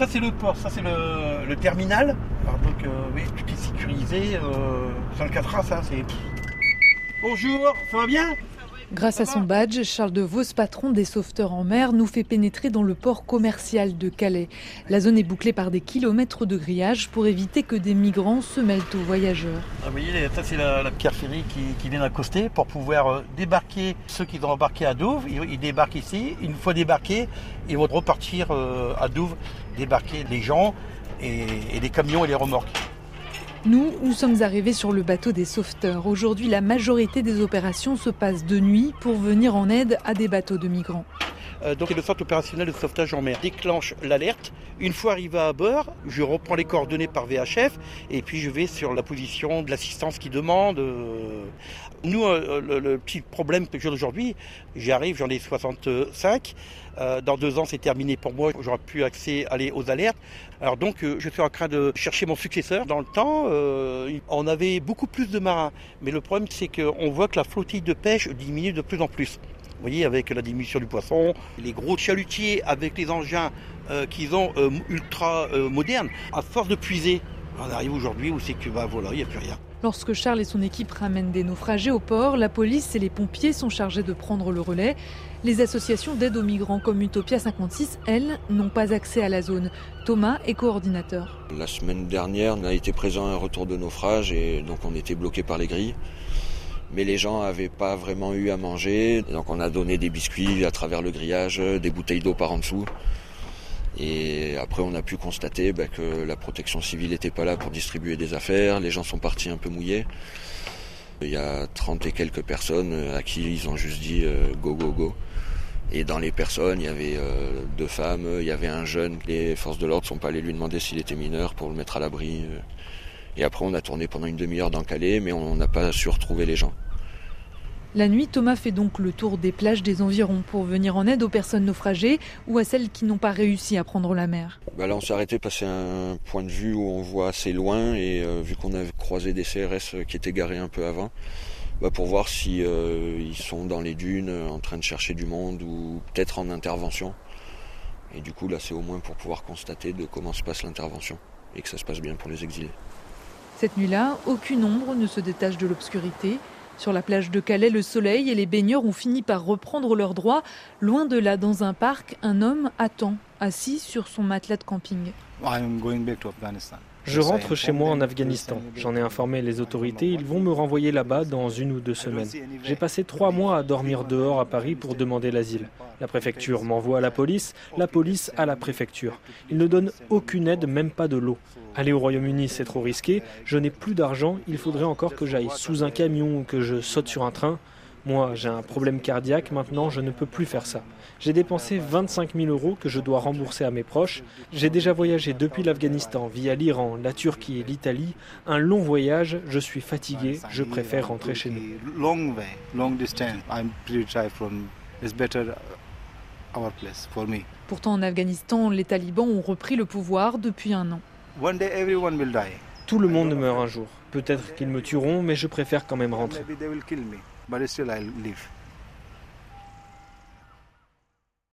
Ça c'est le port, ça c'est le, terminal. Alors, donc euh, oui, tout est sécurisé. Euh, sur le 4 ça c'est. Bonjour, ça va bien? Grâce à son badge, Charles de Vos, patron des sauveteurs en mer, nous fait pénétrer dans le port commercial de Calais. La zone est bouclée par des kilomètres de grillage pour éviter que des migrants se mêlent aux voyageurs. Ah, vous voyez, ça c'est la, la pierre ferry qui, vient d'accoster pour pouvoir euh, débarquer ceux qui vont embarquer à Douvres. Ils, débarquent ici. Une fois débarqués, ils vont repartir euh, à Douvres, débarquer les gens et les camions et les remorques. Nous, nous sommes arrivés sur le bateau des sauveteurs. Aujourd'hui, la majorité des opérations se passent de nuit pour venir en aide à des bateaux de migrants. Euh, donc le centre opérationnel de sauvetage en mer déclenche l'alerte. Une fois arrivé à bord, je reprends les coordonnées par VHF et puis je vais sur la position de l'assistance qui demande. euh. Nous, euh, le, petit problème que j'ai aujourd'hui, j'arrive, j'en ai 65. Euh, dans deux ans, c'est terminé pour moi. J'aurai plus accès aux alertes. Alors donc, je suis en train de chercher mon successeur. Dans le temps, on avait beaucoup plus de marins, mais le problème, c'est qu'on voit que la flottille de pêche diminue de plus en plus. Vous voyez, avec la diminution du poisson, les gros chalutiers avec les engins euh, qu'ils ont euh, ultra euh, modernes, à force de puiser, on arrive aujourd'hui où c'est que bah voilà, il n'y a plus rien. Lorsque Charles et son équipe ramènent des naufragés au port, la police et les pompiers sont chargés de prendre le relais. Les associations d'aide aux migrants comme Utopia 56, elles, n'ont pas accès à la zone. Thomas est coordinateur. La semaine dernière, on a été présent à un retour de naufrage et donc on était bloqué par les grilles. Mais les gens n'avaient pas vraiment eu à manger, donc on a donné des biscuits à travers le grillage, des bouteilles d'eau par en dessous. Et après, on a pu constater bah, que la protection civile n'était pas là pour distribuer des affaires. Les gens sont partis un peu mouillés. Il y a 30 et quelques personnes à qui ils ont juste dit euh, go, go, go. Et dans les personnes, il y avait euh, deux femmes, il y avait un jeune. Les forces de l'ordre sont pas allées lui demander s'il était mineur pour le mettre à l'abri. Et après, on a tourné pendant une demi-heure dans Calais, mais on n'a pas su retrouver les gens. La nuit, Thomas fait donc le tour des plages des environs pour venir en aide aux personnes naufragées ou à celles qui n'ont pas réussi à prendre la mer. Bah là, on s'est arrêté passer un point de vue où on voit assez loin et euh, vu qu'on avait croisé des CRS qui étaient garés un peu avant, bah pour voir si euh, ils sont dans les dunes euh, en train de chercher du monde ou peut-être en intervention. Et du coup, là, c'est au moins pour pouvoir constater de comment se passe l'intervention et que ça se passe bien pour les exilés. Cette nuit-là, aucune ombre ne se détache de l'obscurité. Sur la plage de Calais, le soleil et les baigneurs ont fini par reprendre leurs droits. Loin de là, dans un parc, un homme attend, assis sur son matelas de camping. Je rentre chez moi en Afghanistan. J'en ai informé les autorités. Ils vont me renvoyer là-bas dans une ou deux semaines. J'ai passé trois mois à dormir dehors à Paris pour demander l'asile. La préfecture m'envoie à la police, la police à la préfecture. Ils ne donnent aucune aide, même pas de l'eau. Aller au Royaume-Uni, c'est trop risqué. Je n'ai plus d'argent. Il faudrait encore que j'aille sous un camion ou que je saute sur un train. Moi, j'ai un problème cardiaque, maintenant je ne peux plus faire ça. J'ai dépensé 25 000 euros que je dois rembourser à mes proches. J'ai déjà voyagé depuis l'Afghanistan via l'Iran, la Turquie et l'Italie. Un long voyage, je suis fatigué, je préfère rentrer chez nous. Long way, long distance. I'm pretty tired from. It's better our place for me. Pourtant, en Afghanistan, les talibans ont repris le pouvoir depuis un an. One day everyone will die. Tout le monde meurt un jour. Peut-être qu'ils me tueront, mais je préfère quand même rentrer. but still I live.